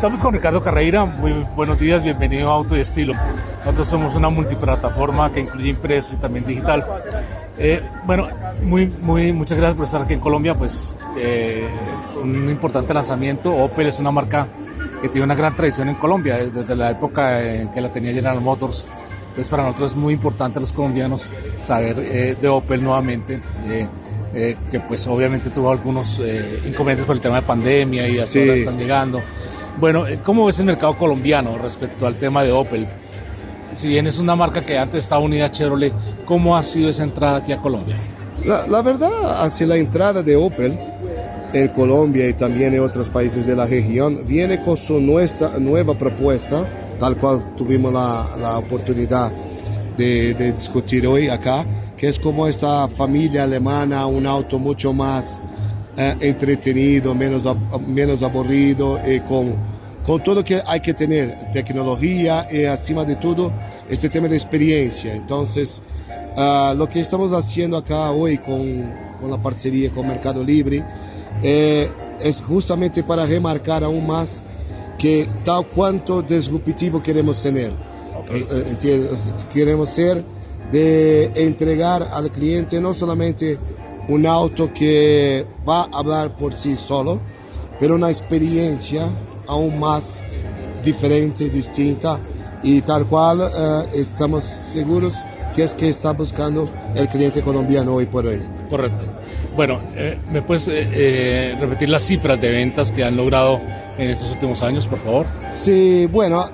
Estamos con Ricardo Carreira. Muy buenos días, bienvenido a Auto y Estilo. Nosotros somos una multiplataforma que incluye impreso y también digital. Eh, bueno, muy, muy, muchas gracias por estar aquí en Colombia. Pues eh, un importante lanzamiento. Opel es una marca que tiene una gran tradición en Colombia desde la época en que la tenía General Motors. Entonces para nosotros es muy importante los colombianos saber eh, de Opel nuevamente. que pues obviamente tuvo algunos inconvenientes por el tema de pandemia y así ahora están llegando. Bueno, ¿cómo ves el mercado colombiano respecto al tema de Opel? Si bien es una marca que antes estaba unida a Chevrolet, ¿cómo ha sido esa entrada aquí a Colombia? La, verdad, hacia la entrada de Opel en Colombia y también en otros países de la región, viene con su nuestra, nueva propuesta, tal cual tuvimos la, oportunidad de, discutir hoy acá, que es como esta familia alemana, un auto mucho más eh, entretenido, menos, menos aburrido y con con todo que hay que tener, tecnología y acima de todo este tema de experiencia. Entonces, uh, lo que estamos haciendo acá hoy con, con la parcería con Mercado Libre eh, es justamente para remarcar aún más que tal cuanto disruptivo queremos tener. Okay. Eh, eh, queremos ser de entregar al cliente no solamente un auto que va a hablar por sí solo, pero una experiencia aún más diferente, distinta y tal cual eh, estamos seguros que es que está buscando el cliente colombiano hoy por hoy. Correcto. Bueno, eh, ¿me puedes eh, repetir las cifras de ventas que han logrado en estos últimos años, por favor? Sí, bueno,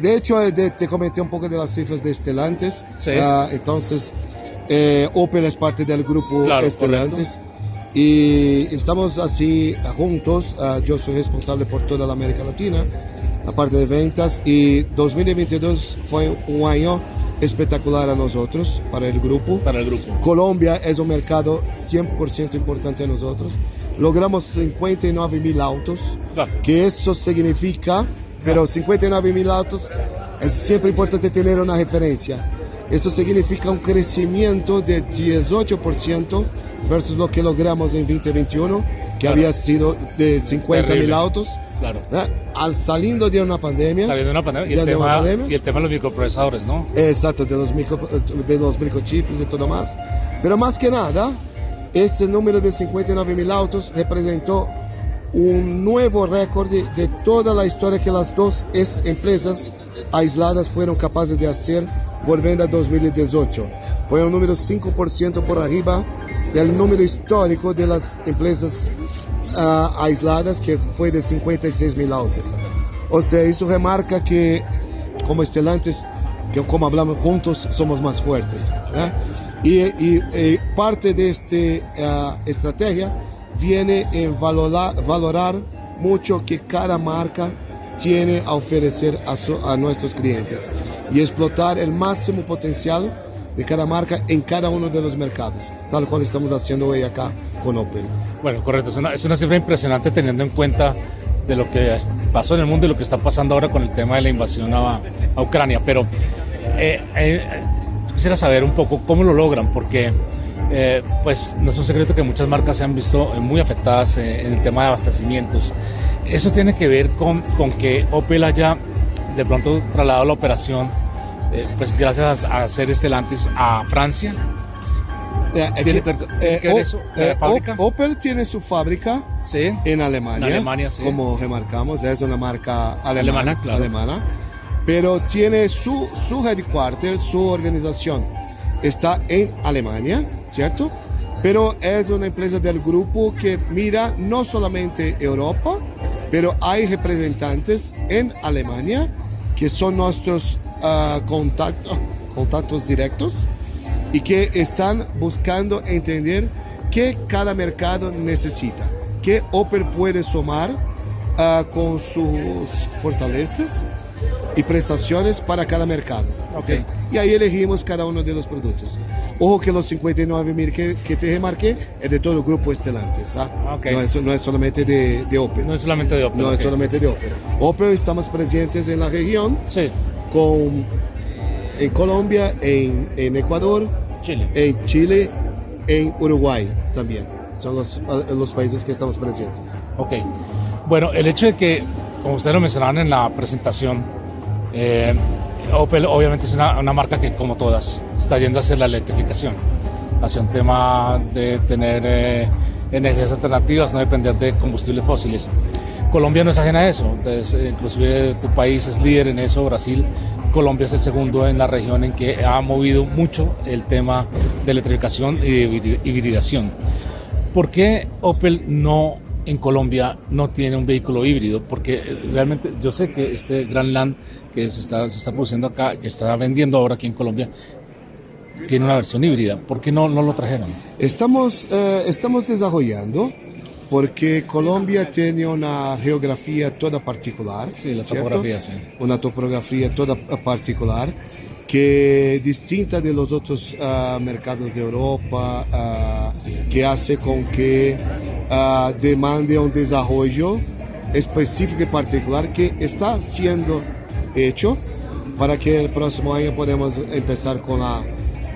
de hecho te comenté un poco de las cifras de Estelantes. Sí. Ah, entonces, Opel es parte del grupo claro, Estelantes. Y estamos así juntos. Ah, yo soy responsable por toda la América Latina, la parte de ventas. Y 2022 fue un año espectacular a nosotros, para el grupo. Para el grupo. Colombia es un mercado 100% importante a nosotros. Logramos 59 mil autos, que eso significa, pero 59 mil autos es siempre importante tener una referencia. Eso significa un crecimiento de 18% versus lo que logramos en 2021, que había sido de 50 mil autos. Claro. Al saliendo de una pandemia. Saliendo de una pandemia. Y, el tema, y el tema de los microprocesadores, ¿no? Exacto, de los, micro, de los microchips y todo más. Pero más que nada, ese número de 59 mil autos representó un nuevo récord de toda la historia que las dos empresas aisladas fueron capaces de hacer volviendo a 2018. Fue un número 5% por arriba del número histórico de las empresas uh, aisladas, que fue de 56 mil autos. O sea, eso remarca que como estelantes, que como hablamos juntos, somos más fuertes. ¿eh? Y, y, parte de esta uh, estrategia viene en valorar, mucho que cada marca tiene a ofrecer a nuestros clientes y explotar el máximo potencial de cada marca en cada uno de los mercados, tal cual estamos haciendo hoy acá con Opel. Bueno, correcto, es una, es una cifra impresionante teniendo en cuenta de lo que pasó en el mundo y lo que está pasando ahora con el tema de la invasión a, a Ucrania. Pero eh, eh, quisiera saber un poco cómo lo logran, porque eh, pues no es un secreto que muchas marcas se han visto muy afectadas en el tema de abastecimientos. Eso tiene que ver con, con que Opel haya de pronto trasladado la operación eh, pues gracias a, hacer estelantes a Francia. Eh, ¿Tiene, eh, eso, fábrica? Opel tiene su fábrica sí. en Alemania, en Alemania sí. como remarcamos, es una marca alemana, alemana, claro. alemana pero tiene su, su headquarter, su organización está en Alemania, ¿cierto? Pero es una empresa del grupo que mira no solamente Europa, pero hay representantes en Alemania que son nuestros uh, contacto, contactos directos y que están buscando entender qué cada mercado necesita, qué Opel puede sumar uh, con sus fortalezas y prestaciones para cada mercado. Okay. Y ahí elegimos cada uno de los productos. Ojo que los 59 mil que, que, te remarqué es de todo el grupo Estelantes. ¿ah? Okay. No, es, no, es, solamente de, de, Opel. No es solamente de Opel. No okay. es solamente de Opel. Opel estamos presentes en la región. Sí con, en Colombia, en, en Ecuador, Chile. en Chile, en Uruguay también. Son los, los países que estamos presentes. Ok. Bueno, el hecho de que como ustedes lo mencionaban en la presentación, eh, Opel obviamente es una, una, marca que, como todas, está yendo hacia la electrificación, hacia un tema de tener eh, energías alternativas, no depender de combustibles fósiles. Colombia no es ajena a eso, entonces, eh, inclusive tu país es líder en eso, Brasil. Colombia es el segundo en la región en que ha movido mucho el tema de electrificación y de hibridación. ¿Por qué Opel no en Colombia no tiene un vehículo híbrido? Porque realmente yo sé que este Gran Land que se está, se está produciendo acá, que está vendiendo ahora aquí en Colombia, tiene una versión híbrida. ¿Por qué no, no lo trajeron? Estamos, eh, estamos desarrollando porque Colombia tiene una geografía toda particular. Sí, la topografía, sí. Una topografía toda particular que distinta de los otros uh, mercados de Europa, uh, que hace con que uh, demande un desarrollo específico y particular que está siendo hecho para que el próximo año podamos empezar con la,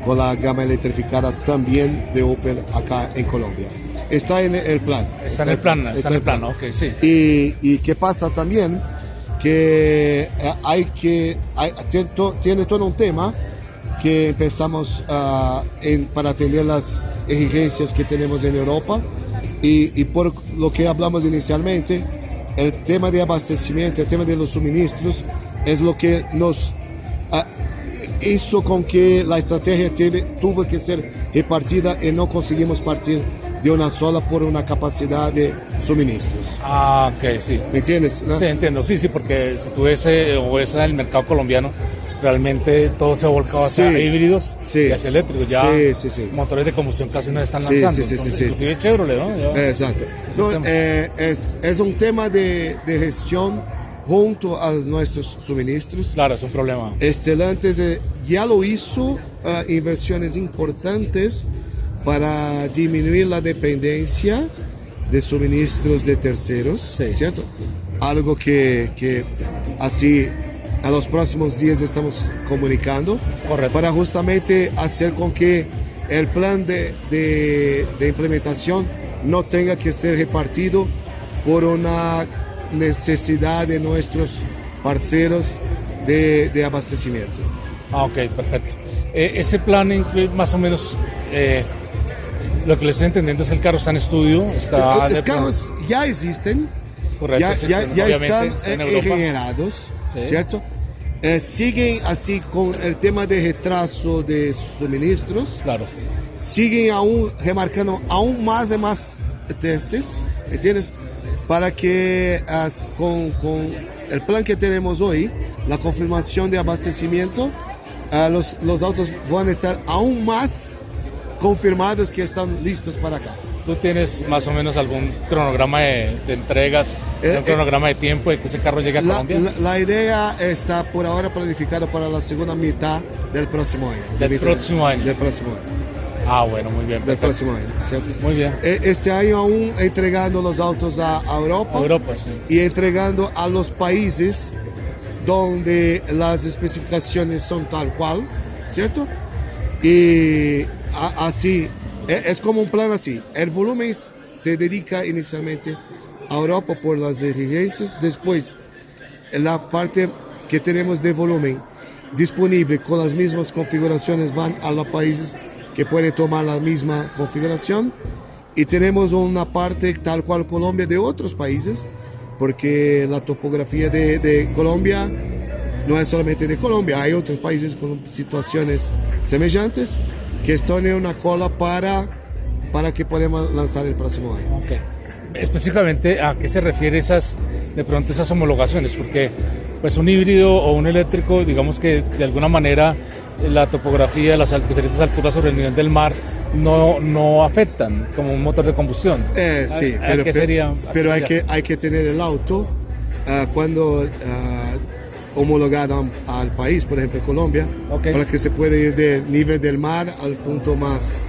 con la gama electrificada también de Opel acá en Colombia. Está en el plan. Está, en el plan, está, en el plan, ok, sí. Y, y qué pasa también que eh, hay que, hay, tiene todo un tema que empezamos uh, en, para atender las exigencias que tenemos en Europa y, y, por lo que hablamos inicialmente, el tema de abastecimiento, el tema de los suministros es lo que nos uh, hizo con que la estrategia tiene, tuvo que ser repartida y no conseguimos partir de una sola por una capacidad de suministros. Ah, ok, sí. ¿Me entiendes? ¿no? Sí, entiendo, sí, sí, porque si tú ves o ves el mercado colombiano, realmente todo se ha volcado hacia Sí. híbridos Sí. y hacia eléctricos. Ya Sí, sí, sí. motores de combustión casi no están lanzando. sí, sí, sí, Entonces. Inclusive Chevrolet, ¿no? Ya- Exacto. No, eh, es, es un tema de, de gestión junto a nuestros suministros. Claro, es un problema. Excelentes, eh, ya lo hizo ah, inversiones importantes para disminuir la dependencia de suministros de terceros. ¿cierto? Algo que, que así a los próximos días estamos comunicando Correcto. para justamente hacer con que el plan de, de- de implementación no tenga que ser repartido por una necesidad de nuestros parceros de, de abastecimiento. Ah, ok, perfecto. Eh, ese plan incluye más o menos, eh, lo que le estoy entendiendo es que el carro está en estudio, está... Los carros ya existen, correcto, ya, ya, ya están está en eh, generados, Sí. ¿cierto? Eh, siguen así con el tema de retraso de suministros, Claro, siguen aún remarcando aún más y más testes, ¿entiendes? Para que as- con, con el plan que tenemos hoy, la confirmación de abastecimiento, ah, los, los autos van a estar aún más confirmados que están listos para acá. ¿Tú tienes más o menos algún cronograma de, de entregas, Eh, un cronograma de tiempo de que ese carro llegue a La, Colombia? la- la idea está por ahora planificada para la segunda mitad del próximo año. Del próximo año. Del próximo año. Ah, bueno, muy bien. Del perfecto. próximo año. ¿cierto? Muy bien. Eh, Este año aún entregando los autos a a Europa. Europa, sí. y entregando a los países donde las especificaciones son tal cual, ¿cierto? Y a- así, e- es como un plan así. El volumen se dedica inicialmente a Europa por las exigencias, después la parte que tenemos de volumen disponible con las mismas configuraciones van a los países que pueden tomar la misma configuración. Y tenemos una parte tal cual Colombia de otros países porque la topografía de, de Colombia no es solamente de Colombia, hay otros países con situaciones semejantes que están en una cola para, para que podamos lanzar el próximo año. Ok. Específicamente, ¿a qué se refiere esas, de pronto esas homologaciones? Porque pues un híbrido o un eléctrico, digamos que de alguna manera la topografía, las diferentes alturas sobre el nivel del mar no, no afectan como un motor de combustión. Eh, sí, ¿A- a pero, qué pe- sería- a qué pero hay, que, hay que tener el auto ah, cuando ah, homologado a- al país, por ejemplo Colombia, Ok. para que se pueda ir del nivel del mar al punto más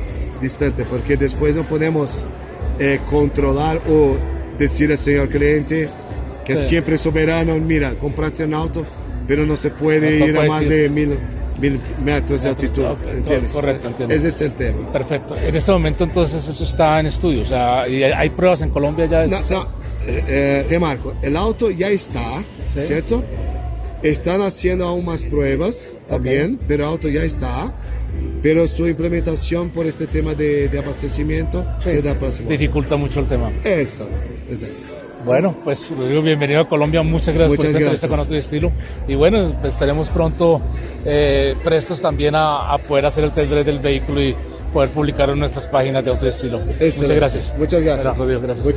distante, porque después no podemos eh, controlar o decir al señor cliente que Sí. siempre soberano, mira, compraste un auto, pero no se puede No ir a más ir. de mil, mil metros de altitud. ¿entiendes? correcto, entiendo. Ese es el tema. Perfecto. En este momento entonces eso está en estudio, o sea, ¿y hay- pruebas en Colombia ya de No, eso? no, eh, eh, remarco, el auto ya está, Sí. ¿cierto? Están haciendo aún más pruebas también, pero el auto ya está. Pero su implementación por este tema de, de abastecimiento se da próximo. año. Dificulta mucho el tema. Exacto, exacto. Bueno, pues Rodrigo, bienvenido a Colombia. Muchas gracias Muchas por esta entrevista gracias. con y Estilo. Y bueno, pues estaremos pronto eh, prestos también a, a poder hacer el test drive del vehículo y poder publicarlo en nuestras páginas de y Estilo. Muchas gracias. Muchas gracias. Gracias. Muchas